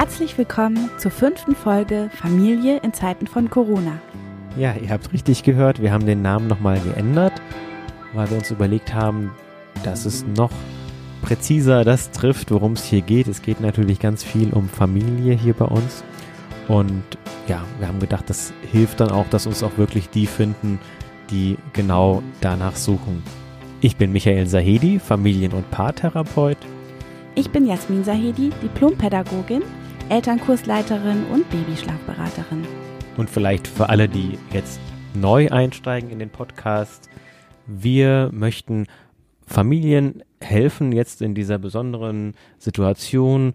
Herzlich willkommen zur fünften Folge Familie in Zeiten von Corona. Ja, ihr habt richtig gehört, wir haben den Namen nochmal geändert, weil wir uns überlegt haben, dass es noch präziser das trifft, worum es hier geht. Es geht natürlich ganz viel um Familie hier bei uns. Und ja, wir haben gedacht, das hilft dann auch, dass uns auch wirklich die finden, die genau danach suchen. Ich bin Michael Sahedi, Familien- und Paartherapeut. Ich bin Jasmin Sahedi, Diplompädagogin, Elternkursleiterin und Babyschlafberaterin. Und vielleicht für alle, die jetzt neu einsteigen in den Podcast, wir möchten Familien helfen, jetzt in dieser besonderen Situation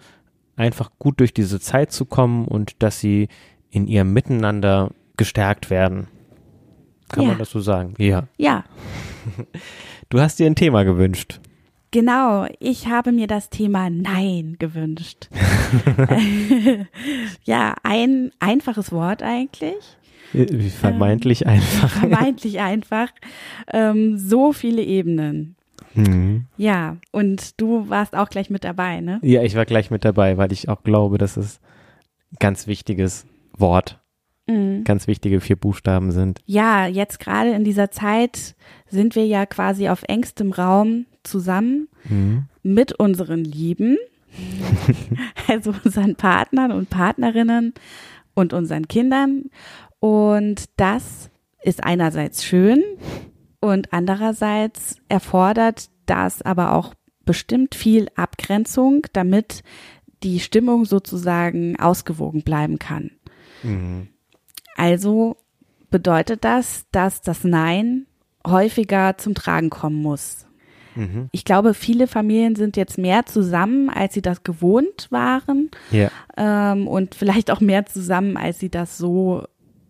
einfach gut durch diese Zeit zu kommen und dass sie in ihrem Miteinander gestärkt werden. Kann Ja. man das so sagen? Ja. Ja, Du hast dir ein Thema gewünscht. Genau. Ich habe mir das Thema Nein gewünscht. ja, ein einfaches Wort eigentlich. Wie vermeintlich einfach. Vermeintlich einfach. Ähm, so viele Ebenen. Mhm. Ja, und du warst auch gleich mit dabei, ne? Ja, ich war gleich mit dabei, weil ich auch glaube, dass es ein ganz wichtiges Wort, Mhm. ganz wichtige vier Buchstaben sind. Ja, jetzt gerade in dieser Zeit sind wir ja quasi auf engstem Raum zusammen Mhm. mit unseren Lieben, also unseren Partnern und Partnerinnen und unseren Kindern. Und das ist einerseits schön und andererseits erfordert das aber auch bestimmt viel Abgrenzung, damit die Stimmung sozusagen ausgewogen bleiben kann. Mhm. Also bedeutet das, dass das Nein häufiger zum Tragen kommen muss. Mhm. Ich glaube, viele Familien sind jetzt mehr zusammen, als sie das gewohnt waren Ja. ähm, und vielleicht auch mehr zusammen, als sie das so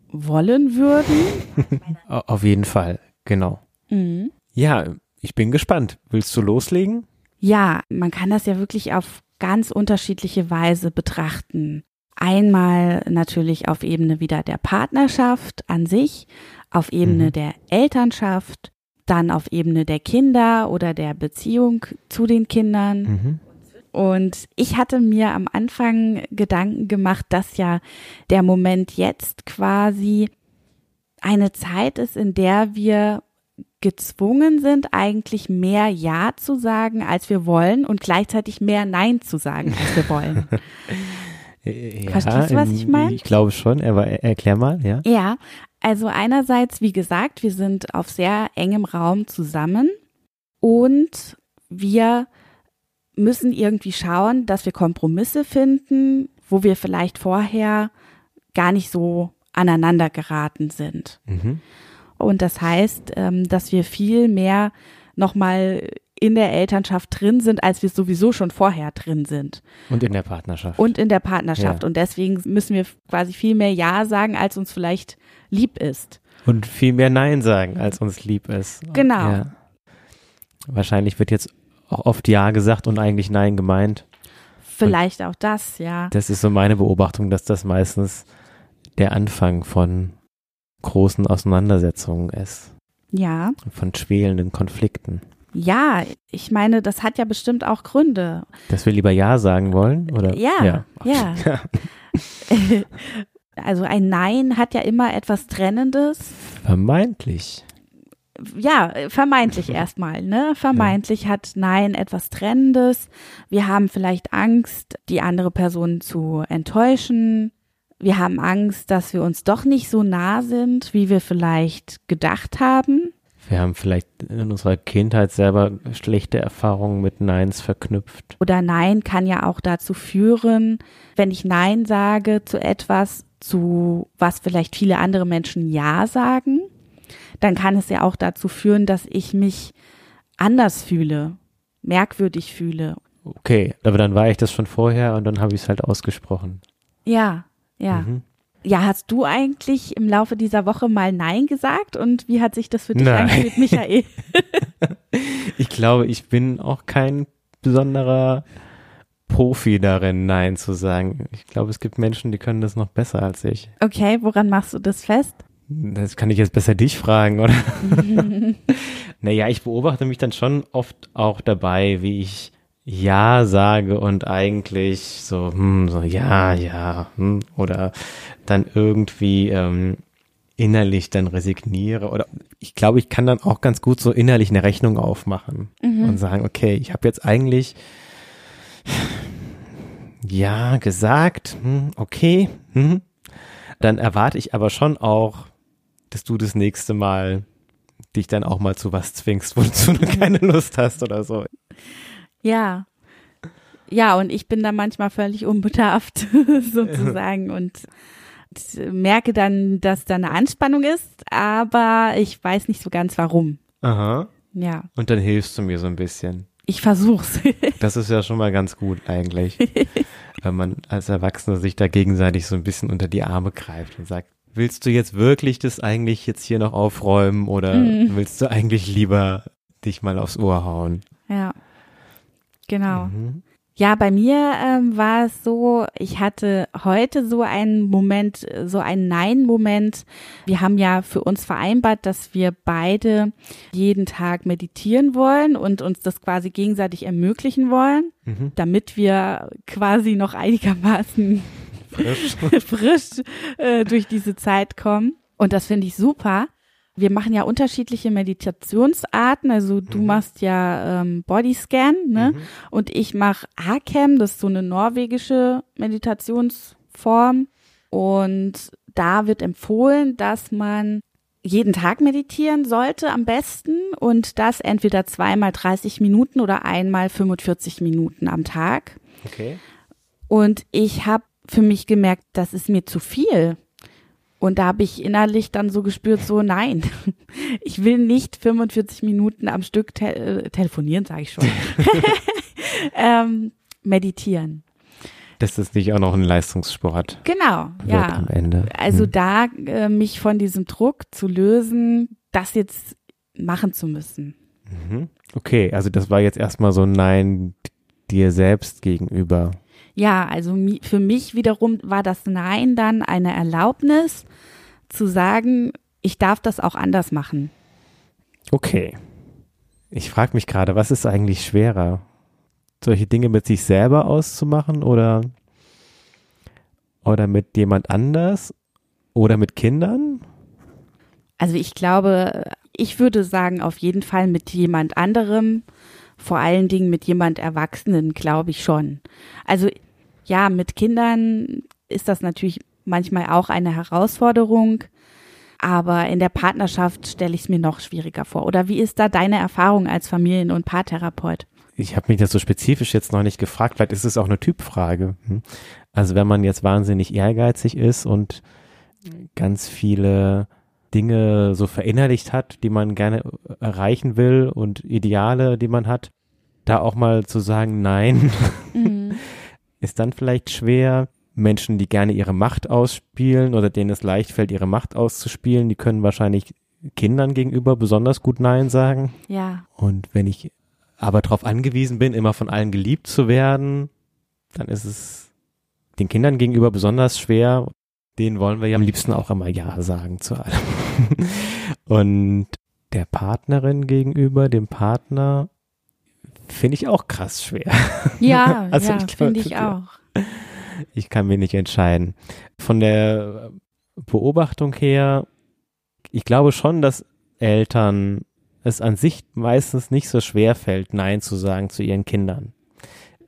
wollen würden. Au- Auf jeden Fall, genau. Mhm. Ja, ich bin gespannt. Willst du loslegen? Ja, man kann das ja wirklich auf ganz unterschiedliche Weise betrachten. Einmal natürlich auf Ebene wieder der Partnerschaft an sich, auf Ebene Mhm. der Elternschaft, dann auf Ebene der Kinder oder der Beziehung zu den Kindern. Mhm. Und ich hatte mir am Anfang Gedanken gemacht, dass ja der Moment jetzt quasi eine Zeit ist, in der wir gezwungen sind, eigentlich mehr Ja zu sagen, als wir wollen und gleichzeitig mehr Nein zu sagen, als wir wollen. Ja, Verstehst du, was ich meine? Ich glaube schon, aber er- erklär mal, ja. Ja, also einerseits, wie gesagt, wir sind auf sehr engem Raum zusammen und wir müssen irgendwie schauen, dass wir Kompromisse finden, wo wir vielleicht vorher gar nicht so aneinander geraten sind. Mhm. Und das heißt, ähm, dass wir viel mehr nochmal in der Elternschaft drin sind, als wir sowieso schon vorher drin sind. Und in der Partnerschaft. Und in der Partnerschaft. Ja. Und deswegen müssen wir quasi viel mehr Ja sagen, als uns vielleicht lieb ist. Und viel mehr Nein sagen, als uns lieb ist. Genau. Ja. Wahrscheinlich wird jetzt auch oft Ja gesagt und eigentlich Nein gemeint. Vielleicht auch das, ja. Das ist so meine Beobachtung, dass das meistens der Anfang von großen Auseinandersetzungen ist, Ja. von schwelenden Konflikten. Ja, ich meine, das hat ja bestimmt auch Gründe. Dass wir lieber Ja sagen wollen, oder? Ja, ja. Also ein Nein hat ja immer etwas Trennendes. Vermeintlich. Ja, vermeintlich erstmal, ne? Vermeintlich hat Nein etwas Trennendes. Wir haben vielleicht Angst, die andere Person zu enttäuschen. Wir haben Angst, dass wir uns doch nicht so nah sind, wie wir vielleicht gedacht haben. Wir haben vielleicht in unserer Kindheit selber schlechte Erfahrungen mit Neins verknüpft. Oder Nein kann ja auch dazu führen, wenn ich Nein sage zu etwas, zu was vielleicht viele andere Menschen Ja sagen, dann kann es ja auch dazu führen, dass ich mich anders fühle, merkwürdig fühle. Okay, aber dann war ich das schon vorher und dann habe ich es halt ausgesprochen. Ja, ja. Mhm. Ja, hast du eigentlich im Laufe dieser Woche mal Nein gesagt und wie hat sich das für dich Nein. angefühlt, Michael? Ich glaube, ich bin auch kein besonderer Profi darin, Nein zu sagen. Ich glaube, es gibt Menschen, die können das noch besser als ich. Okay, woran machst du das fest? Das kann ich jetzt besser dich fragen, oder? naja, ich beobachte mich dann schon oft auch dabei, wie ich Ja sage und eigentlich so, hm, so ja, ja, hm, oder dann irgendwie ähm, innerlich dann resigniere oder ich glaube, ich kann dann auch ganz gut so innerlich eine Rechnung aufmachen Mhm. und sagen, okay, ich habe jetzt eigentlich ja gesagt, hm, okay, hm, dann erwarte ich aber schon auch, dass du das nächste Mal dich dann auch mal zu was zwingst, wozu du keine Lust hast oder so. Ja. Ja, und ich bin da manchmal völlig unbedarft sozusagen und merke dann, dass da eine Anspannung ist, aber ich weiß nicht so ganz warum. Aha. Ja, Und dann hilfst du mir so ein bisschen. ich versuch's. Das ist ja schon mal ganz gut eigentlich. Wenn man als Erwachsener sich da gegenseitig so ein bisschen unter die Arme greift und sagt, willst du jetzt wirklich das eigentlich jetzt hier noch aufräumen oder Mhm. willst du eigentlich lieber dich mal aufs Ohr hauen? ja. Genau. Mhm. Ja, bei mir ähm, war es so, ich hatte heute so einen Moment, so einen Nein-Moment. Wir haben ja für uns vereinbart, dass wir beide jeden Tag meditieren wollen und uns das quasi gegenseitig ermöglichen wollen, Mhm. damit wir quasi noch einigermaßen Frisch. frisch äh, durch diese Zeit kommen. Und das finde ich super. Wir machen ja unterschiedliche Meditationsarten. Also du Mhm. machst ja ähm, Bodyscan, ne? Mhm. Und ich mache Hakem, das ist so eine norwegische Meditationsform. Und da wird empfohlen, dass man jeden Tag meditieren sollte am besten und das entweder zweimal 30 Minuten oder einmal 45 Minuten am Tag. Okay. Und ich habe für mich gemerkt, das ist mir zu viel. Und da habe ich innerlich dann so gespürt, so nein, ich will nicht 45 Minuten am Stück te äh, telefonieren, sage ich schon, ähm, meditieren. Das ist nicht auch noch ein Leistungssport Genau, ja. am Ende. Also Mhm. da äh, mich von diesem Druck zu lösen, das jetzt machen zu müssen. Mhm. Okay, also das war jetzt erstmal so ein Nein dir selbst gegenüber. Ja, also für mich wiederum war das Nein dann eine Erlaubnis zu sagen, ich darf das auch anders machen. Okay. Ich frage mich gerade, was ist eigentlich schwerer? Solche Dinge mit sich selber auszumachen oder, oder mit jemand anders oder mit Kindern? Also ich glaube, ich würde sagen, auf jeden Fall mit jemand anderem, vor allen Dingen mit jemand Erwachsenen, glaube ich schon. Also ja, mit Kindern ist das natürlich manchmal auch eine Herausforderung, aber in der Partnerschaft stelle ich es mir noch schwieriger vor. Oder wie ist da deine Erfahrung als Familien- und Paartherapeut? Ich habe mich das so spezifisch jetzt noch nicht gefragt. Vielleicht ist es auch eine Typfrage. Hm? Also wenn man jetzt wahnsinnig ehrgeizig ist und ganz viele Dinge so verinnerlicht hat, die man gerne erreichen will und Ideale, die man hat, da auch mal zu sagen, nein, Mhm. ist dann vielleicht schwer. Menschen, die gerne ihre Macht ausspielen oder denen es leicht fällt, ihre Macht auszuspielen, die können wahrscheinlich Kindern gegenüber besonders gut Nein sagen. Ja, Und wenn ich aber darauf angewiesen bin, immer von allen geliebt zu werden, dann ist es den Kindern gegenüber besonders schwer. Denen wollen wir ja am liebsten auch immer Ja sagen zu allem. Und der Partnerin gegenüber, dem Partner, finde ich auch krass schwer. ja, Also ja, finde ich auch. Ich kann mir nicht entscheiden. Von der Beobachtung her, ich glaube schon, dass Eltern es an sich meistens nicht so schwer fällt, Nein zu sagen zu ihren Kindern.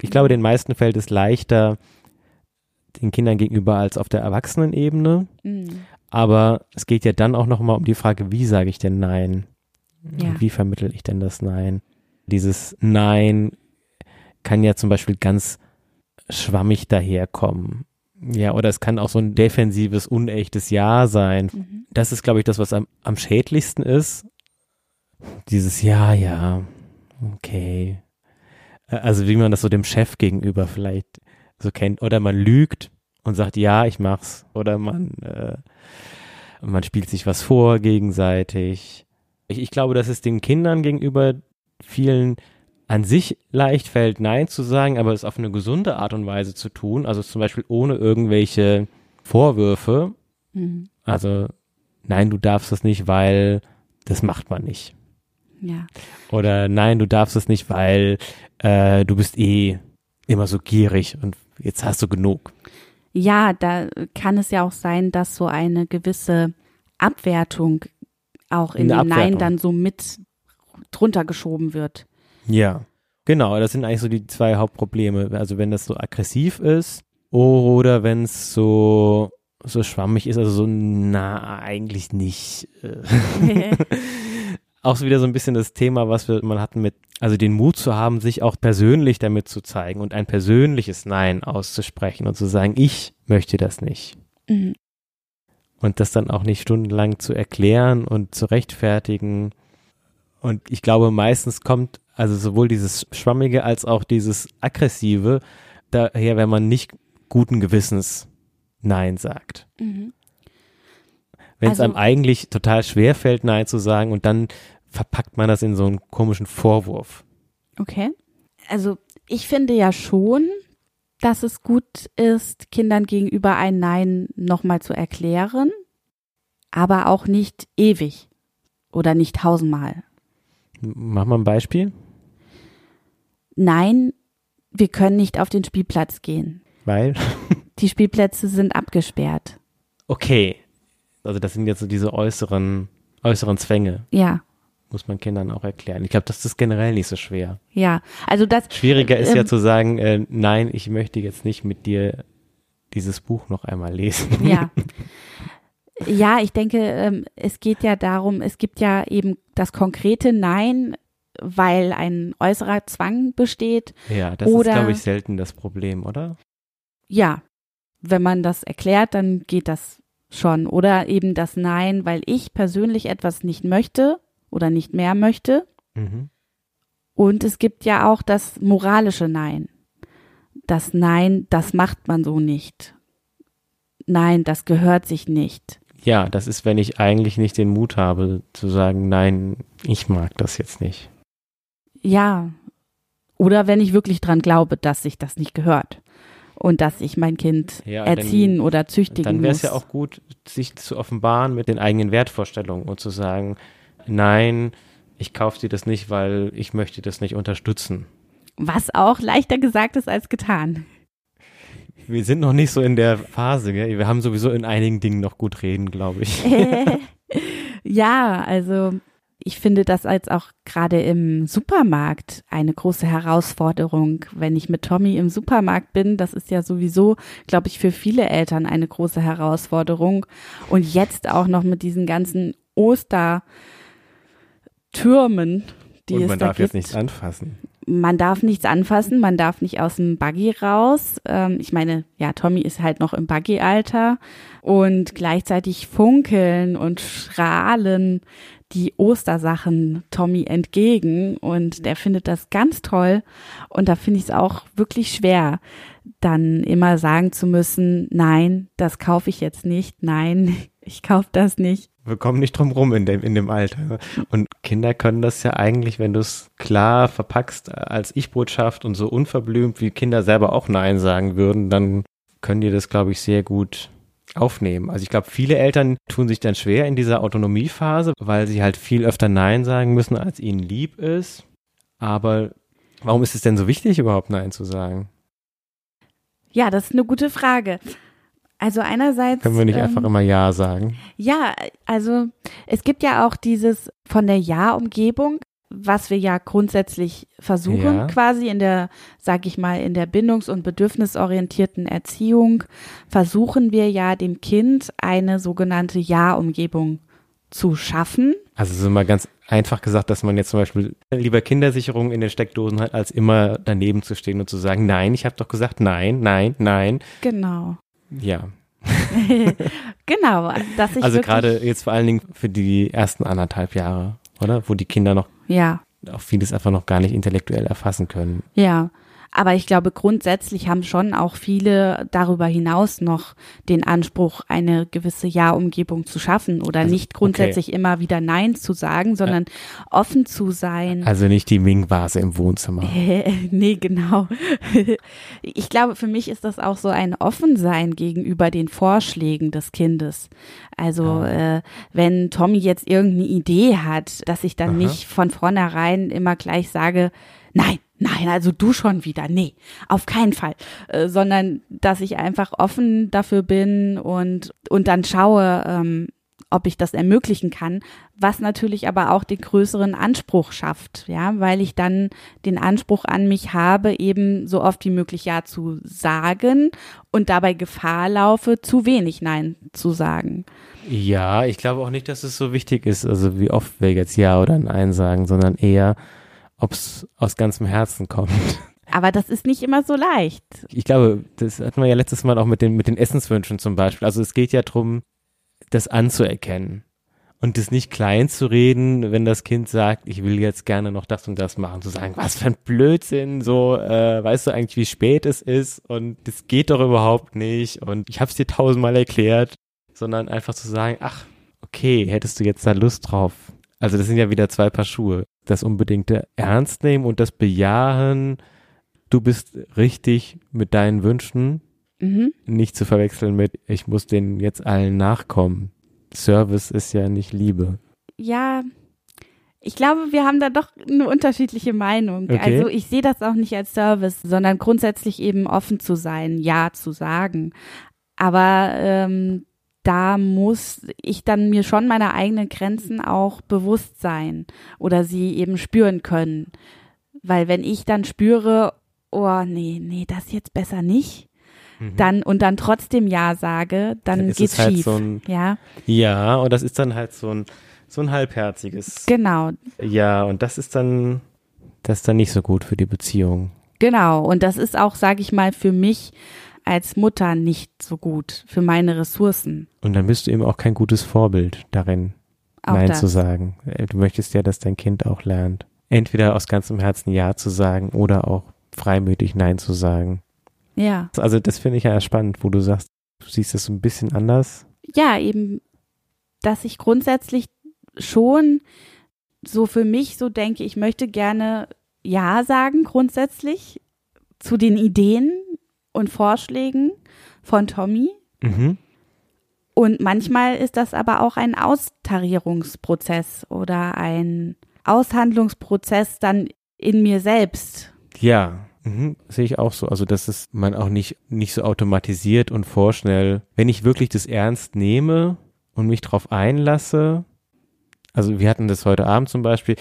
Ich glaube, den meisten fällt es leichter, den Kindern gegenüber als auf der Erwachsenenebene. Mhm. Aber es geht ja dann auch nochmal um die Frage, wie sage ich denn Nein? Ja. Wie vermittel ich denn das Nein? Dieses Nein kann ja zum Beispiel ganz schwammig daherkommen. Ja, oder es kann auch so ein defensives, unechtes Ja sein. Mhm. Das ist, glaube ich, das, was am, am schädlichsten ist. Dieses Ja, ja, okay. Äh, Also wie man das so dem Chef gegenüber vielleicht so kennt. Oder man lügt und sagt, ja, ich mach's. Oder man, äh, man spielt sich was vor gegenseitig. Ich, ich glaube, dass es den Kindern gegenüber vielen an sich leicht fällt, Nein zu sagen, aber es auf eine gesunde Art und Weise zu tun. Also zum Beispiel ohne irgendwelche Vorwürfe. Mhm. Also, nein, du darfst das nicht, weil das macht man nicht. Ja. Oder nein, du darfst es nicht, weil äh, du bist eh immer so gierig und jetzt hast du genug. Ja, da kann es ja auch sein, dass so eine gewisse Abwertung auch in Eine dem Nein dann so mit drunter geschoben wird. Ja, genau. Das sind eigentlich so die zwei Hauptprobleme. Also wenn das so aggressiv ist oder wenn es so so schwammig ist, also so na eigentlich nicht. Auch so wieder so ein bisschen das Thema, was wir man hatten mit, also den Mut zu haben, sich auch persönlich damit zu zeigen und ein persönliches Nein auszusprechen und zu sagen, ich möchte das nicht. Mhm. Und das dann auch nicht stundenlang zu erklären und zu rechtfertigen. Und ich glaube, meistens kommt also sowohl dieses Schwammige als auch dieses Aggressive daher, wenn man nicht guten Gewissens Nein sagt. Mhm. Wenn es Also- einem eigentlich total schwer fällt, Nein zu sagen und dann verpackt man das in so einen komischen Vorwurf. Okay. Also ich finde ja schon, dass es gut ist, Kindern gegenüber ein Nein nochmal zu erklären, aber auch nicht ewig oder nicht tausendmal. Mach mal ein Beispiel. Nein, wir können nicht auf den Spielplatz gehen. Weil, Die Spielplätze sind abgesperrt. okay, also das sind jetzt so diese äußeren, äußeren Zwänge, Ja, muss man Kindern auch erklären. Ich glaube, das ist generell nicht so schwer. ja. Also das, Schwieriger ist ja Ähm, zu sagen, äh, nein, ich möchte jetzt nicht mit dir dieses Buch noch einmal lesen. ja. Ja, ich denke, ähm, es geht ja darum, es gibt ja eben das konkrete Nein, weil ein äußerer Zwang besteht. Ja, das Oder- ist, glaube ich, selten das Problem, oder? Ja, wenn man das erklärt, dann geht das schon. Oder eben das Nein, weil ich persönlich etwas nicht möchte oder nicht mehr möchte. Mhm. Und es gibt ja auch das moralische Nein. Das Nein, das macht man so nicht. Nein, das gehört sich nicht. Ja, das ist, wenn ich eigentlich nicht den Mut habe zu sagen, nein, ich mag das jetzt nicht. Ja. Oder wenn ich wirklich dran glaube, dass sich das nicht gehört. Und dass ich mein Kind Ja, erziehen dann- oder züchtigen Dann wäre muss. es ja auch gut, sich zu offenbaren mit den eigenen Wertvorstellungen und zu sagen, nein, ich kaufe dir das nicht, weil ich möchte das nicht unterstützen. Was auch leichter gesagt ist als getan. Wir sind noch nicht so in der Phase, gell? Wir haben sowieso in einigen Dingen noch gut reden, glaube ich. ja, also ich finde das als auch gerade im Supermarkt eine große Herausforderung. Wenn ich mit Tommy im Supermarkt bin, das ist ja sowieso, glaube ich, für viele Eltern eine große Herausforderung. Und jetzt auch noch mit diesen ganzen Ostertürmen, die und man da darf gibt. jetzt nichts anfassen. Man darf nichts anfassen, man darf nicht aus dem Buggy raus. Ähm, ich meine, ja, Tommy ist halt noch im Buggy-Alter. Und gleichzeitig funkeln und strahlen die Ostersachen Tommy entgegen. Und der findet das ganz toll. Und da finde ich es auch wirklich schwer, dann immer sagen zu müssen, nein, das kaufe ich jetzt nicht, nein, ich kaufe das nicht. Wir kommen nicht drum rum in dem, in dem Alter. Und Kinder können das ja eigentlich, wenn du es klar verpackst als Ich-Botschaft und so unverblümt, wie Kinder selber auch Nein sagen würden, dann können die das, glaube ich, sehr gut aufnehmen. Also ich glaube, viele Eltern tun sich dann schwer in dieser Autonomiephase, weil sie halt viel öfter Nein sagen müssen, als ihnen lieb ist. Aber warum ist es denn so wichtig, überhaupt Nein zu sagen? Ja, das ist eine gute Frage. Also einerseits Können wir nicht ähm, einfach immer Ja sagen? Ja, also es gibt ja auch dieses von der Ja-Umgebung, was wir ja grundsätzlich versuchen, Ja. quasi in der, sag ich mal, in der bindungs- und bedürfnisorientierten Erziehung, versuchen wir ja dem Kind eine sogenannte Ja-Umgebung zu schaffen. Also so mal ganz einfach gesagt, dass man jetzt zum Beispiel lieber Kindersicherung in den Steckdosen hat, als immer daneben zu stehen und zu sagen, nein, ich habe doch gesagt, nein, nein, nein. Genau. Ja, genau, dass ich also gerade jetzt vor allen Dingen für die ersten anderthalb Jahre, oder? Wo die Kinder noch ja, auch vieles einfach noch gar nicht intellektuell erfassen können. ja. Aber ich glaube, grundsätzlich haben schon auch viele darüber hinaus noch den Anspruch, eine gewisse Ja-Umgebung zu schaffen oder also, nicht grundsätzlich okay. immer wieder Nein zu sagen, sondern ja. offen zu sein. Also nicht die Ming-Vase im Wohnzimmer. nee, genau. ich glaube, für mich ist das auch so ein Offensein gegenüber den Vorschlägen des Kindes. Also äh, wenn Tommy jetzt irgendeine Idee hat, dass ich dann Aha. nicht von vornherein immer gleich sage, nein, nein, also du schon wieder, nee, auf keinen Fall, äh, sondern dass ich einfach offen dafür bin und, und dann schaue, ähm, ob ich das ermöglichen kann, was natürlich aber auch den größeren Anspruch schafft, ja, weil ich dann den Anspruch an mich habe, eben so oft wie möglich Ja zu sagen und dabei Gefahr laufe, zu wenig Nein zu sagen. Ja, ich glaube auch nicht, dass es so wichtig ist, also wie oft wir jetzt Ja oder Nein sagen, sondern eher, ob es aus ganzem Herzen kommt. Aber das ist nicht immer so leicht. Ich glaube, das hatten wir ja letztes Mal auch mit den, mit den Essenswünschen zum Beispiel. Also es geht ja darum, das anzuerkennen und das nicht klein zu reden, wenn das Kind sagt, ich will jetzt gerne noch das und das machen, zu sagen, was für ein Blödsinn, so, äh, weißt du eigentlich, wie spät es ist und das geht doch überhaupt nicht und ich habe es dir tausendmal erklärt, sondern einfach zu sagen, ach, okay, hättest du jetzt da Lust drauf? Also das sind ja wieder zwei Paar Schuhe das unbedingte Ernst nehmen und das Bejahen, du bist richtig mit deinen Wünschen, mhm. nicht zu verwechseln mit, ich muss denen jetzt allen nachkommen. Service ist ja nicht Liebe. Ja, ich glaube, wir haben da doch eine unterschiedliche Meinung. Okay. Also ich sehe das auch nicht als Service, sondern grundsätzlich eben offen zu sein, ja zu sagen. Aber ähm, da muss ich dann mir schon meiner eigenen Grenzen auch bewusst sein oder sie eben spüren können. Weil wenn ich dann spüre, oh nee, nee, das jetzt besser nicht, mhm. dann und dann trotzdem Ja sage, dann, dann geht's halt schief. So ein, ja. Ja, und das ist dann halt so ein so ein halbherziges. Genau. Ja, und das ist dann das ist dann nicht so gut für die Beziehung. Genau, und das ist auch, sage ich mal, für mich als Mutter nicht so gut für meine Ressourcen. Und dann bist du eben auch kein gutes Vorbild darin, auch Nein das. zu sagen. Äh, du möchtest ja, dass dein Kind auch lernt. Entweder aus ganzem Herzen Ja zu sagen oder auch freimütig Nein zu sagen. Ja. Also das finde ich ja spannend, wo du sagst, du siehst es so ein bisschen anders. Ja, eben, dass ich grundsätzlich schon so für mich so denke, ich möchte gerne Ja sagen grundsätzlich zu den Ideen, und Vorschlägen von Tommy. Mhm. Und manchmal ist das aber auch ein Austarierungsprozess oder ein Aushandlungsprozess dann in mir selbst. Ja, mhm. sehe ich auch so. Also, dass es man auch nicht, nicht so automatisiert und vorschnell, wenn ich wirklich das ernst nehme und mich darauf einlasse, also wir hatten das heute Abend zum Beispiel,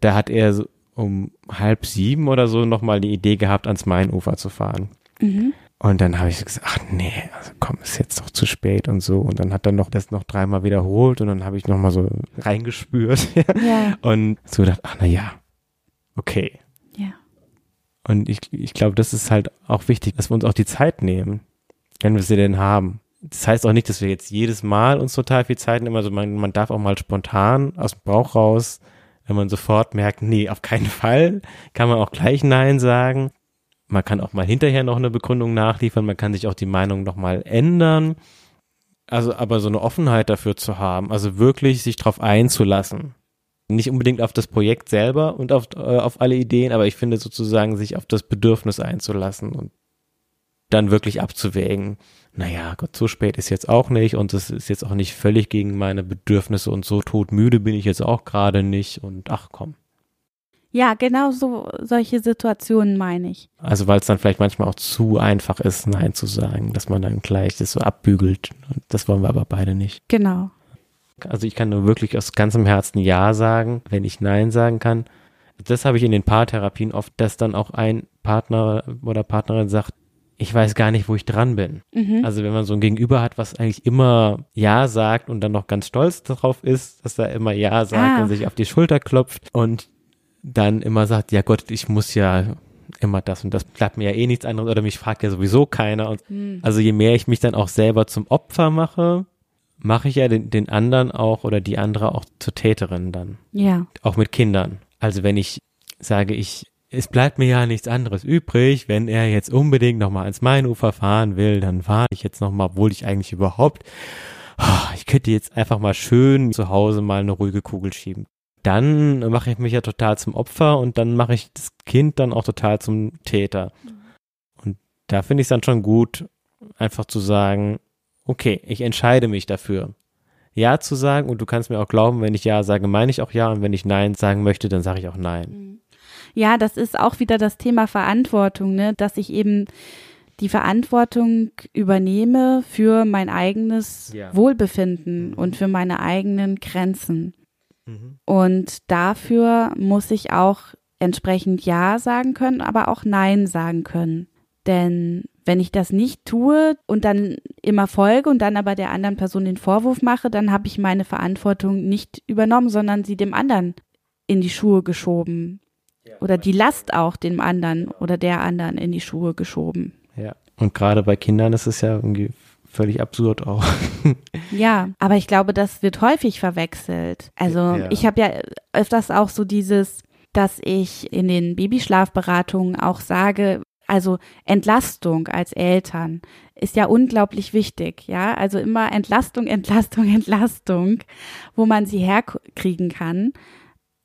da hat er so um halb sieben oder so nochmal die Idee gehabt, ans Mainufer zu fahren. Mhm. Und dann habe ich gesagt, ach nee, also komm, ist jetzt doch zu spät und so. Und dann hat er noch das noch dreimal wiederholt und dann habe ich nochmal so reingespürt. ja. Und so gedacht, ach na ja, okay. Ja. Und ich, ich glaube, das ist halt auch wichtig, dass wir uns auch die Zeit nehmen, wenn wir sie denn haben. Das heißt auch nicht, dass wir jetzt jedes Mal uns total viel Zeit nehmen. Also man, man darf auch mal spontan aus dem Bauch raus, wenn man sofort merkt, nee, auf keinen Fall, kann man auch gleich Nein sagen. Man kann auch mal hinterher noch eine Begründung nachliefern, man kann sich auch die Meinung nochmal ändern. Also aber so eine Offenheit dafür zu haben, also wirklich sich darauf einzulassen. Nicht unbedingt auf das Projekt selber und auf, äh, auf alle Ideen, aber ich finde sozusagen sich auf das Bedürfnis einzulassen und dann wirklich abzuwägen. Naja, Gott, so spät ist jetzt auch nicht und es ist jetzt auch nicht völlig gegen meine Bedürfnisse und so todmüde bin ich jetzt auch gerade nicht und ach komm. Ja, genau so solche Situationen meine ich. Also weil es dann vielleicht manchmal auch zu einfach ist, Nein zu sagen, dass man dann gleich das so abbügelt. Das wollen wir aber beide nicht. Genau. Also ich kann nur wirklich aus ganzem Herzen Ja sagen, wenn ich Nein sagen kann. Das habe ich in den Paartherapien oft, dass dann auch ein Partner oder Partnerin sagt, ich weiß gar nicht, wo ich dran bin. Mhm. Also wenn man so ein Gegenüber hat, was eigentlich immer Ja sagt und dann noch ganz stolz darauf ist, dass er immer Ja sagt ah. und sich auf die Schulter klopft und dann immer sagt, ja Gott, ich muss ja immer das und das bleibt mir ja eh nichts anderes oder mich fragt ja sowieso keiner. Und mhm. Also je mehr ich mich dann auch selber zum Opfer mache, mache ich ja den, den anderen auch oder die andere auch zur Täterin dann. Ja. Auch mit Kindern. Also wenn ich sage, ich es bleibt mir ja nichts anderes übrig. Wenn er jetzt unbedingt nochmal ans Mainufer fahren will, dann fahre ich jetzt nochmal, obwohl ich eigentlich überhaupt, ah, ich könnte jetzt einfach mal schön zu Hause mal eine ruhige Kugel schieben. Dann mache ich mich ja total zum Opfer und dann mache ich das Kind dann auch total zum Täter. Und da finde ich es dann schon gut, einfach zu sagen, okay, ich entscheide mich dafür. Ja zu sagen und du kannst mir auch glauben, wenn ich Ja sage, meine ich auch Ja und wenn ich Nein sagen möchte, dann sage ich auch Nein. Mhm. Ja, das ist auch wieder das Thema Verantwortung, ne? dass ich eben die Verantwortung übernehme für mein eigenes ja. Wohlbefinden mhm. und für meine eigenen Grenzen. Mhm. Und dafür muss ich auch entsprechend Ja sagen können, aber auch Nein sagen können. Denn wenn ich das nicht tue und dann immer folge und dann aber der anderen Person den Vorwurf mache, dann habe ich meine Verantwortung nicht übernommen, sondern sie dem anderen in die Schuhe geschoben. Oder die Last auch dem anderen oder der anderen in die Schuhe geschoben. Ja. Und gerade bei Kindern ist es ja irgendwie völlig absurd auch. ja, aber ich glaube, das wird häufig verwechselt. Also ja. ich habe ja öfters auch so dieses, dass ich in den Babyschlafberatungen auch sage, also Entlastung als Eltern ist ja unglaublich wichtig, ja. Also immer Entlastung, Entlastung, Entlastung, wo man sie herkriegen kann.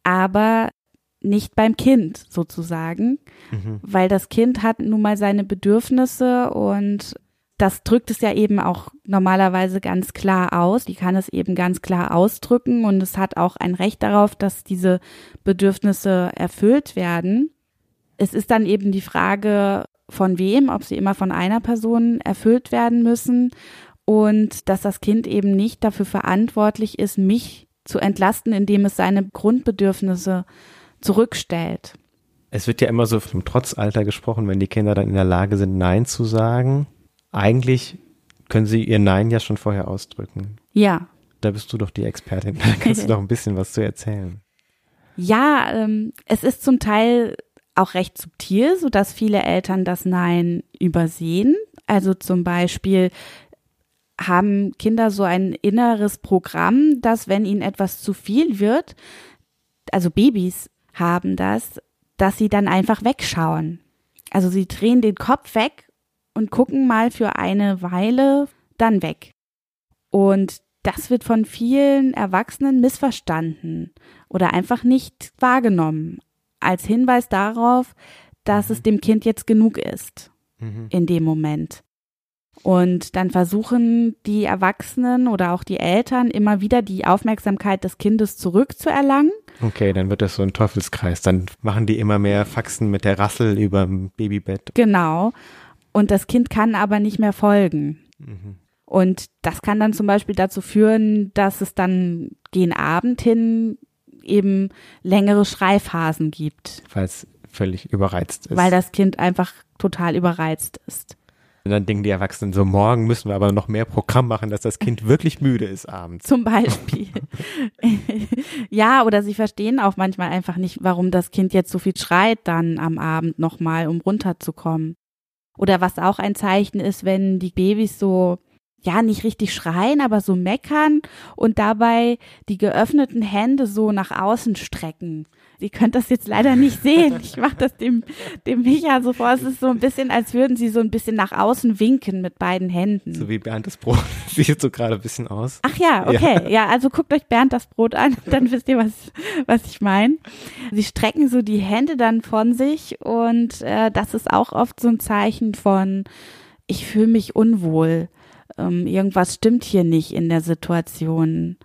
Aber nicht beim Kind sozusagen, mhm. weil das Kind hat nun mal seine Bedürfnisse und das drückt es ja eben auch normalerweise ganz klar aus. Die kann es eben ganz klar ausdrücken und es hat auch ein Recht darauf, dass diese Bedürfnisse erfüllt werden. Es ist dann eben die Frage, von wem, ob sie immer von einer Person erfüllt werden müssen und dass das Kind eben nicht dafür verantwortlich ist, mich zu entlasten, indem es seine Grundbedürfnisse zurückstellt. Es wird ja immer so vom Trotzalter gesprochen, wenn die Kinder dann in der Lage sind, Nein zu sagen. Eigentlich können sie ihr Nein ja schon vorher ausdrücken. Ja. Da bist du doch die Expertin. Da kannst du doch ein bisschen was zu erzählen. Ja, ähm, es ist zum Teil auch recht subtil, so dass viele Eltern das Nein übersehen. Also zum Beispiel haben Kinder so ein inneres Programm, dass wenn ihnen etwas zu viel wird, also Babys haben das, dass sie dann einfach wegschauen. Also sie drehen den Kopf weg und gucken mal für eine Weile dann weg. Und das wird von vielen Erwachsenen missverstanden oder einfach nicht wahrgenommen als Hinweis darauf, dass es mhm. dem Kind jetzt genug ist mhm. in dem Moment. Und dann versuchen die Erwachsenen oder auch die Eltern immer wieder die Aufmerksamkeit des Kindes zurückzuerlangen. Okay, dann wird das so ein Teufelskreis. Dann machen die immer mehr Faxen mit der Rassel über dem Babybett. Genau. Und das Kind kann aber nicht mehr folgen. Mhm. Und das kann dann zum Beispiel dazu führen, dass es dann gegen Abend hin eben längere Schreiphasen gibt. Weil es völlig überreizt ist. Weil das Kind einfach total überreizt ist. Und dann denken die Erwachsenen so, morgen müssen wir aber noch mehr Programm machen, dass das Kind wirklich müde ist abends. Zum Beispiel. ja, oder sie verstehen auch manchmal einfach nicht, warum das Kind jetzt so viel schreit dann am Abend nochmal, um runterzukommen. Oder was auch ein Zeichen ist, wenn die Babys so ja, nicht richtig schreien, aber so meckern und dabei die geöffneten Hände so nach außen strecken. Ihr könnt das jetzt leider nicht sehen. Ich mache das dem, dem Micha so vor. Es ist so ein bisschen, als würden sie so ein bisschen nach außen winken mit beiden Händen. So wie Bernd das Brot. Sieht so gerade ein bisschen aus. Ach ja, okay. Ja. ja, also guckt euch Bernd das Brot an, dann wisst ihr, was, was ich meine. Sie strecken so die Hände dann von sich und äh, das ist auch oft so ein Zeichen von, ich fühle mich unwohl ähm, irgendwas stimmt hier nicht in der Situation.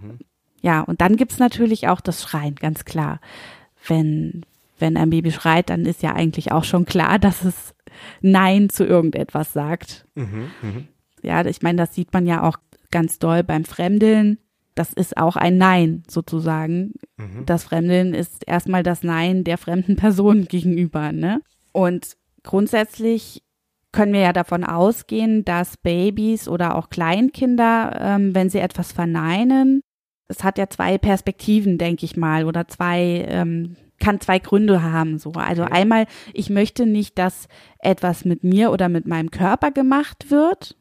Mhm. Ja, und dann gibt's natürlich auch das Schreien, ganz klar. Wenn, wenn ein Baby schreit, dann ist ja eigentlich auch schon klar, dass es Nein zu irgendetwas sagt. Mhm, mh. Ja, ich meine, das sieht man ja auch ganz doll beim Fremdeln. Das ist auch ein Nein sozusagen. Mhm. Das Fremdeln ist erstmal das Nein der fremden Person gegenüber, ne? Und grundsätzlich können wir ja davon ausgehen, dass Babys oder auch Kleinkinder, ähm, wenn sie etwas verneinen, es hat ja zwei Perspektiven, denke ich mal, oder zwei, ähm, kann zwei Gründe haben. So. Also okay. einmal, ich möchte nicht, dass etwas mit mir oder mit meinem Körper gemacht wird.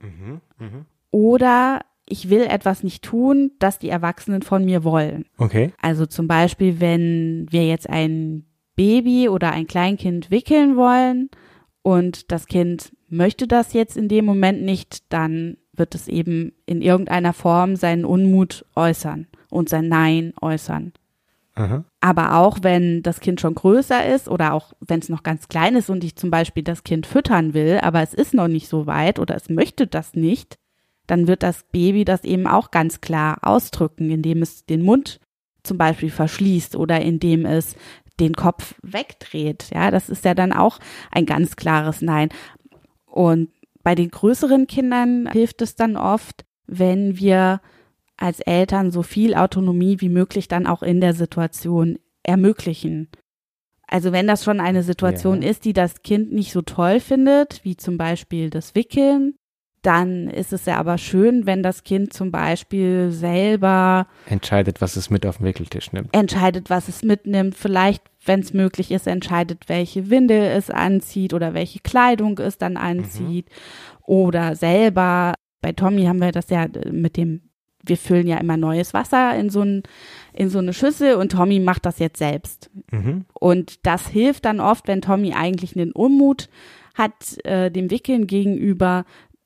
Mhm, mh. Oder ich will etwas nicht tun, das die Erwachsenen von mir wollen. Okay. Also zum Beispiel, wenn wir jetzt ein Baby oder ein Kleinkind wickeln wollen und das Kind möchte das jetzt in dem Moment nicht, dann wird es eben in irgendeiner Form seinen Unmut äußern und sein Nein äußern. Aha. Aber auch wenn das Kind schon größer ist oder auch wenn es noch ganz klein ist und ich zum Beispiel das Kind füttern will, aber es ist noch nicht so weit oder es möchte das nicht, dann wird das Baby das eben auch ganz klar ausdrücken, indem es den Mund zum Beispiel verschließt oder indem es den Kopf wegdreht. Ja, das ist ja dann auch ein ganz klares Nein. Und bei den größeren Kindern hilft es dann oft, wenn wir als Eltern so viel Autonomie wie möglich dann auch in der Situation ermöglichen. Also wenn das schon eine Situation Ja. ist, die das Kind nicht so toll findet, wie zum Beispiel das Wickeln, dann ist es ja aber schön, wenn das Kind zum Beispiel selber Entscheidet, was es mit auf den Wickeltisch nimmt. entscheidet, was es mitnimmt, vielleicht, wenn es möglich ist, entscheidet, welche Windel es anzieht oder welche Kleidung es dann anzieht oder selber. Bei Tommy haben wir das ja äh, mit dem, wir füllen ja immer neues Wasser in so, ein, in so eine Schüssel und Tommy macht das jetzt selbst. Mhm. Und das hilft dann oft, wenn Tommy eigentlich einen Unmut hat äh, dem Wickeln gegenüber,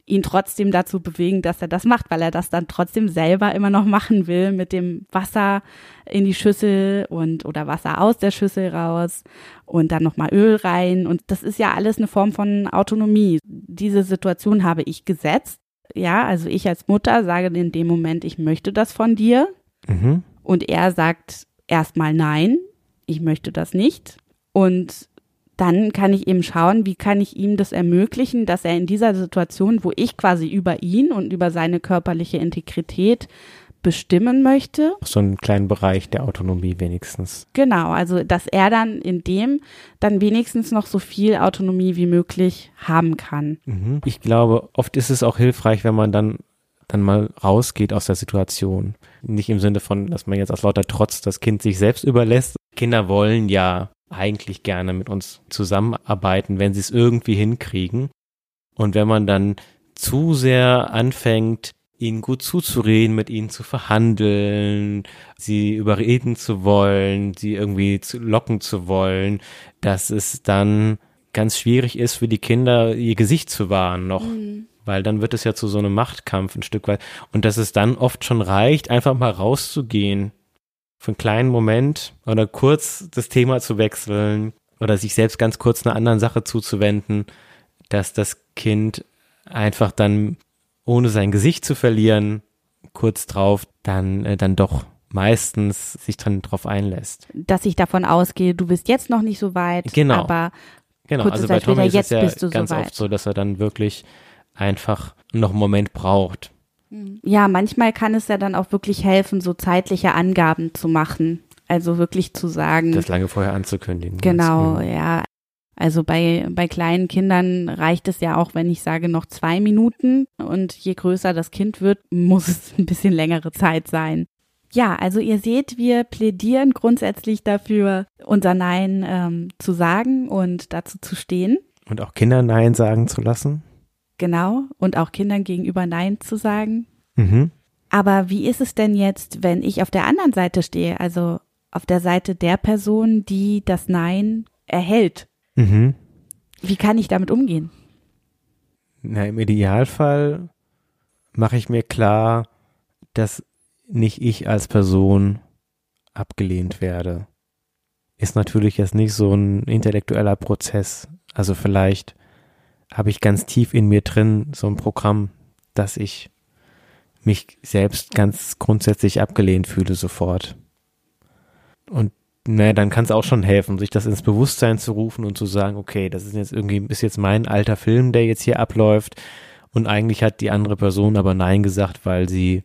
ihn trotzdem dazu bewegen, dass er das macht, weil er das dann trotzdem selber immer noch machen will mit dem Wasser in die Schüssel und oder Wasser aus der Schüssel raus und dann nochmal Öl rein. Und das ist ja alles eine Form von Autonomie. Diese Situation habe ich gesetzt. Ja, also ich als Mutter sage in dem Moment, ich möchte das von dir. Mhm. Und er sagt erstmal nein, ich möchte das nicht. Und dann kann ich eben schauen, wie kann ich ihm das ermöglichen, dass er in dieser Situation, wo ich quasi über ihn und über seine körperliche Integrität bestimmen möchte, So einen kleinen Bereich der Autonomie wenigstens. genau, also dass er dann in dem dann wenigstens noch so viel Autonomie wie möglich haben kann. Mhm. Ich glaube, oft ist es auch hilfreich, wenn man dann dann mal rausgeht aus der Situation. Nicht im Sinne von, dass man jetzt aus lauter Trotz das Kind sich selbst überlässt. Kinder wollen ja eigentlich gerne mit uns zusammenarbeiten, wenn sie es irgendwie hinkriegen. Und wenn man dann zu sehr anfängt, ihnen gut zuzureden, mit ihnen zu verhandeln, sie überreden zu wollen, sie irgendwie zu locken zu wollen, dass es dann ganz schwierig ist für die Kinder, ihr Gesicht zu wahren noch. Weil dann wird es ja zu so einem Machtkampf ein Stück weit. Und dass es dann oft schon reicht, einfach mal rauszugehen. Für einen kleinen Moment oder kurz das Thema zu wechseln oder sich selbst ganz kurz einer anderen Sache zuzuwenden, dass das Kind einfach dann, ohne sein Gesicht zu verlieren, kurz drauf, dann, äh, dann doch meistens sich dann drauf einlässt. Dass ich davon ausgehe, du bist jetzt noch nicht so weit, Genau. aber Genau, Kurze also Zeit bei Tommy später, ist jetzt es ja bist du ganz soweit. oft so, dass er dann wirklich einfach noch einen Moment braucht. Ja, manchmal kann es ja dann auch wirklich helfen, so zeitliche Angaben zu machen. Also wirklich zu sagen, Das lange vorher anzukündigen. Mhm. genau, ja. Also bei, bei kleinen Kindern reicht es ja auch, wenn ich sage noch zwei Minuten und je größer das Kind wird, muss es ein bisschen längere Zeit sein. Ja, also ihr seht, wir plädieren grundsätzlich dafür, unser Nein ähm, zu sagen und dazu zu stehen. Und auch Kinder Nein sagen zu lassen. Genau. Und auch Kindern gegenüber Nein zu sagen. Mhm. Aber wie ist es denn jetzt, wenn ich auf der anderen Seite stehe, also auf der Seite der Person, die das Nein erhält? Mhm. Wie kann ich damit umgehen? Na, im Idealfall mache ich mir klar, dass nicht ich als Person abgelehnt werde. Ist natürlich jetzt nicht so ein intellektueller Prozess. Also vielleicht habe ich ganz tief in mir drin so ein Programm, dass ich mich selbst ganz grundsätzlich abgelehnt fühle sofort. Und naja, dann kann es auch schon helfen, sich das ins Bewusstsein zu rufen und zu sagen, okay, das ist jetzt irgendwie, ist jetzt mein alter Film, der jetzt hier abläuft. Und eigentlich hat die andere Person aber Nein gesagt, weil sie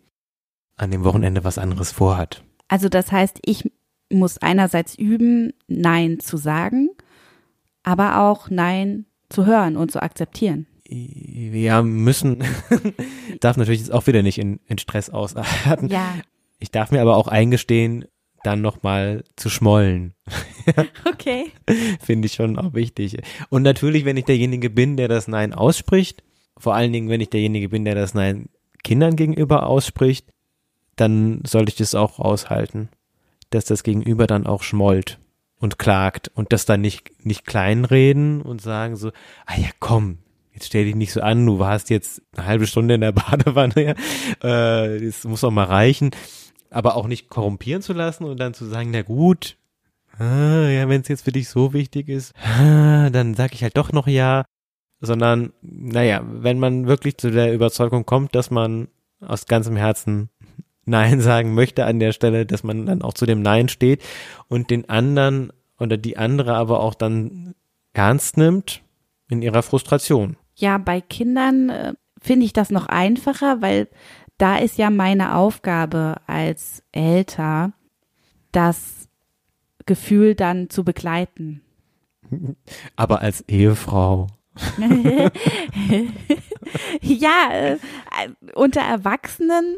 an dem Wochenende was anderes vorhat. Also das heißt, ich muss einerseits üben, Nein zu sagen, aber auch Nein zu hören und zu akzeptieren. Ja, müssen, darf natürlich jetzt auch wieder nicht in, in Stress ausarten. Ja, Ich darf mir aber auch eingestehen, dann nochmal zu schmollen. okay. Finde ich schon auch wichtig. Und natürlich, wenn ich derjenige bin, der das Nein ausspricht, vor allen Dingen, wenn ich derjenige bin, der das Nein Kindern gegenüber ausspricht, dann sollte ich das auch aushalten, dass das Gegenüber dann auch schmollt und klagt und das dann nicht, nicht kleinreden und sagen so, ah ja, komm, jetzt stell dich nicht so an, du warst jetzt eine halbe Stunde in der Badewanne, äh, das muss auch mal reichen, aber auch nicht korrumpieren zu lassen und dann zu sagen, na gut, ah, ja, wenn es jetzt für dich so wichtig ist, ah, dann sag ich halt doch noch ja, sondern, naja, wenn man wirklich zu der Überzeugung kommt, dass man aus ganzem Herzen Nein sagen möchte an der Stelle, dass man dann auch zu dem Nein steht und den anderen oder die andere aber auch dann ernst nimmt in ihrer Frustration. Ja, bei Kindern äh, finde ich das noch einfacher, weil da ist ja meine Aufgabe als Elter, das Gefühl dann zu begleiten. Aber als Ehefrau. ja, äh, unter Erwachsenen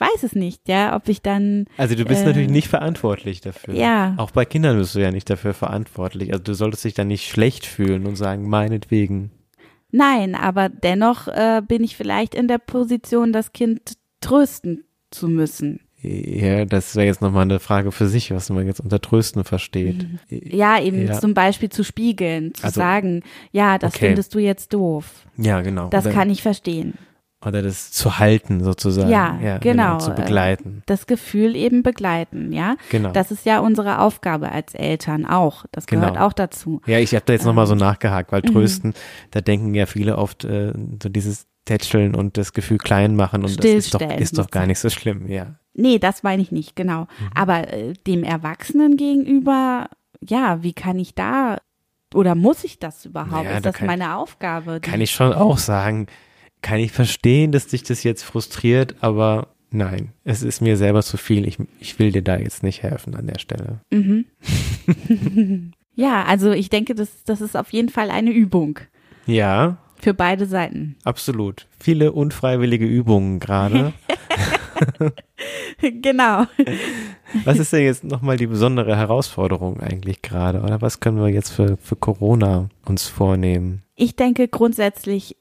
weiß es nicht, ja, ob ich dann. Also du bist äh, natürlich nicht verantwortlich dafür. Ja. Auch bei Kindern bist du ja nicht dafür verantwortlich. Also du solltest dich dann nicht schlecht fühlen und sagen, meinetwegen. Nein, aber dennoch äh, bin ich vielleicht in der Position, das Kind trösten zu müssen. Ja, das wäre jetzt nochmal eine Frage für sich, was man jetzt unter Trösten versteht. Ja, eben Ja. zum Beispiel zu spiegeln, zu Also- sagen, ja, das Okay. findest du jetzt doof. Ja, genau. Das oder, kann ich verstehen. Oder das zu halten sozusagen. Ja, genau. Zu begleiten. Das Gefühl eben begleiten, ja. Genau. Das ist ja unsere Aufgabe als Eltern auch. Das gehört Genau. auch dazu. Ja, ich habe da jetzt nochmal so nachgehakt, weil Mhm. trösten, da denken ja viele oft äh, so dieses Tätscheln und das Gefühl klein machen und das ist doch, ist doch gar nicht so schlimm, ja. Nee, das meine ich nicht, genau. Mhm. Aber äh, dem Erwachsenen gegenüber, ja, wie kann ich da oder muss ich das überhaupt? Ja, ist da das kann- meine Aufgabe? Kann ich schon auch sagen, kann ich verstehen, dass dich das jetzt frustriert, aber nein, es ist mir selber zu viel. Ich, ich will dir da jetzt nicht helfen an der Stelle. Mhm. ja, also ich denke, das, das ist auf jeden Fall eine Übung Ja, für beide Seiten. absolut. Viele unfreiwillige Übungen gerade. genau. Was ist denn jetzt nochmal die besondere Herausforderung eigentlich gerade? Oder was können wir jetzt für, für Corona uns vornehmen? Ich denke, grundsätzlich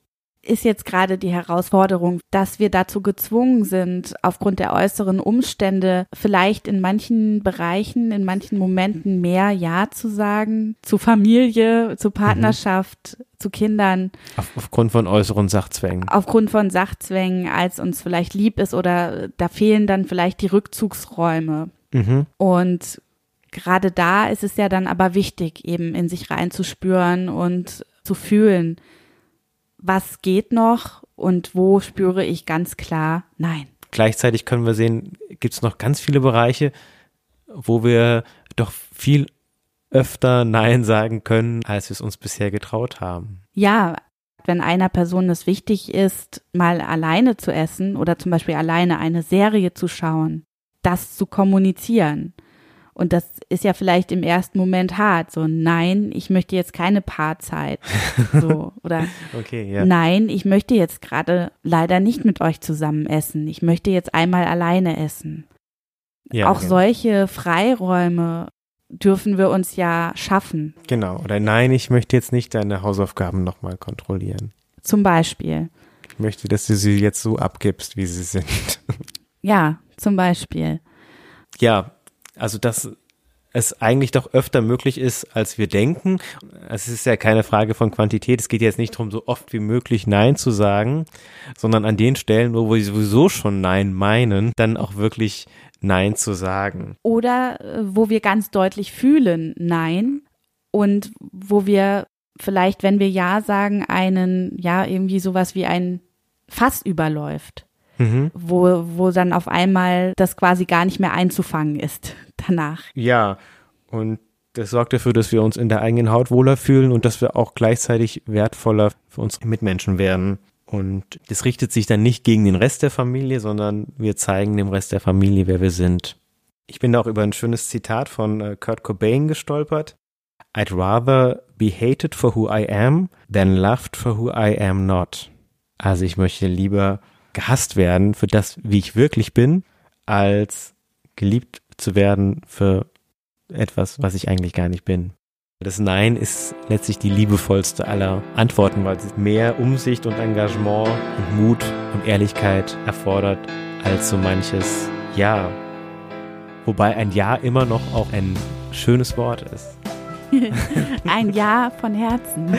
ist jetzt gerade die Herausforderung, dass wir dazu gezwungen sind, aufgrund der äußeren Umstände vielleicht in manchen Bereichen, in manchen Momenten mehr Ja zu sagen, zu Familie, zu Partnerschaft, zu Kindern, Auf, aufgrund von äußeren Sachzwängen. aufgrund von Sachzwängen, als uns vielleicht lieb ist oder da fehlen dann vielleicht die Rückzugsräume. Mhm. Und gerade da ist es ja dann aber wichtig, eben in sich reinzuspüren und zu fühlen, was geht noch und wo spüre ich ganz klar Nein. Gleichzeitig können wir sehen, gibt es noch ganz viele Bereiche, wo wir doch viel öfter Nein sagen können, als wir es uns bisher getraut haben. Ja, wenn einer Person es wichtig ist, mal alleine zu essen oder zum Beispiel alleine eine Serie zu schauen, das zu kommunizieren. Und das ist ja vielleicht im ersten Moment hart. So, nein, ich möchte jetzt keine Paarzeit. So, oder Okay, ja. Nein, ich möchte jetzt gerade leider nicht mit euch zusammen essen. Ich möchte jetzt einmal alleine essen. ja Auch ja. solche Freiräume dürfen wir uns ja schaffen. Genau. Oder nein, ich möchte jetzt nicht deine Hausaufgaben nochmal kontrollieren. Zum Beispiel. Ich möchte, dass du sie jetzt so abgibst, wie sie sind. Ja, zum Beispiel. ja, also dass es eigentlich doch öfter möglich ist, als wir denken. Es ist ja keine Frage von Quantität. Es geht jetzt nicht darum, so oft wie möglich Nein zu sagen, sondern an den Stellen, wo wir sowieso schon Nein meinen, dann auch wirklich Nein zu sagen. Oder äh, wo wir ganz deutlich fühlen, nein. Und wo wir vielleicht, wenn wir Ja sagen, einen, ja, irgendwie sowas wie ein Fass überläuft. Mhm. Wo, wo dann auf einmal das quasi gar nicht mehr einzufangen ist danach. Ja, und das sorgt dafür, dass wir uns in der eigenen Haut wohler fühlen und dass wir auch gleichzeitig wertvoller für unsere Mitmenschen werden. Und das richtet sich dann nicht gegen den Rest der Familie, sondern wir zeigen dem Rest der Familie, wer wir sind. Ich bin da auch über ein schönes Zitat von äh, Kurt Cobain gestolpert. I'd rather be hated for who I am than loved for who I am not. Also ich möchte lieber gehasst werden für das, wie ich wirklich bin, als geliebt zu werden für etwas, was ich eigentlich gar nicht bin. Das Nein ist letztlich die liebevollste aller Antworten, weil es mehr Umsicht und Engagement und Mut und Ehrlichkeit erfordert als so manches Ja. Wobei ein Ja immer noch auch ein schönes Wort ist. Ein Ja von Herzen.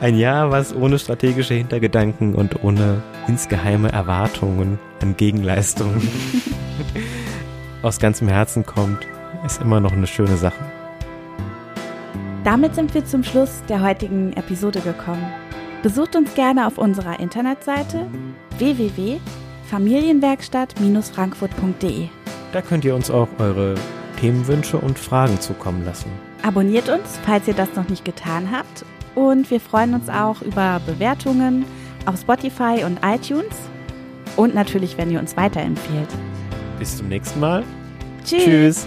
Ein Ja, was ohne strategische Hintergedanken und ohne insgeheime Erwartungen an Gegenleistungen aus ganzem Herzen kommt, ist immer noch eine schöne Sache. Damit sind wir zum Schluss der heutigen Episode gekommen. Besucht uns gerne auf unserer Internetseite www.familienwerkstatt-frankfurt.de. Da könnt ihr uns auch eure Themenwünsche und Fragen zukommen lassen. Abonniert uns, falls ihr das noch nicht getan habt. Und wir freuen uns auch über Bewertungen auf Spotify und iTunes. Und natürlich, wenn ihr uns weiterempfehlt. Bis zum nächsten Mal. Tschüss. Tschüss.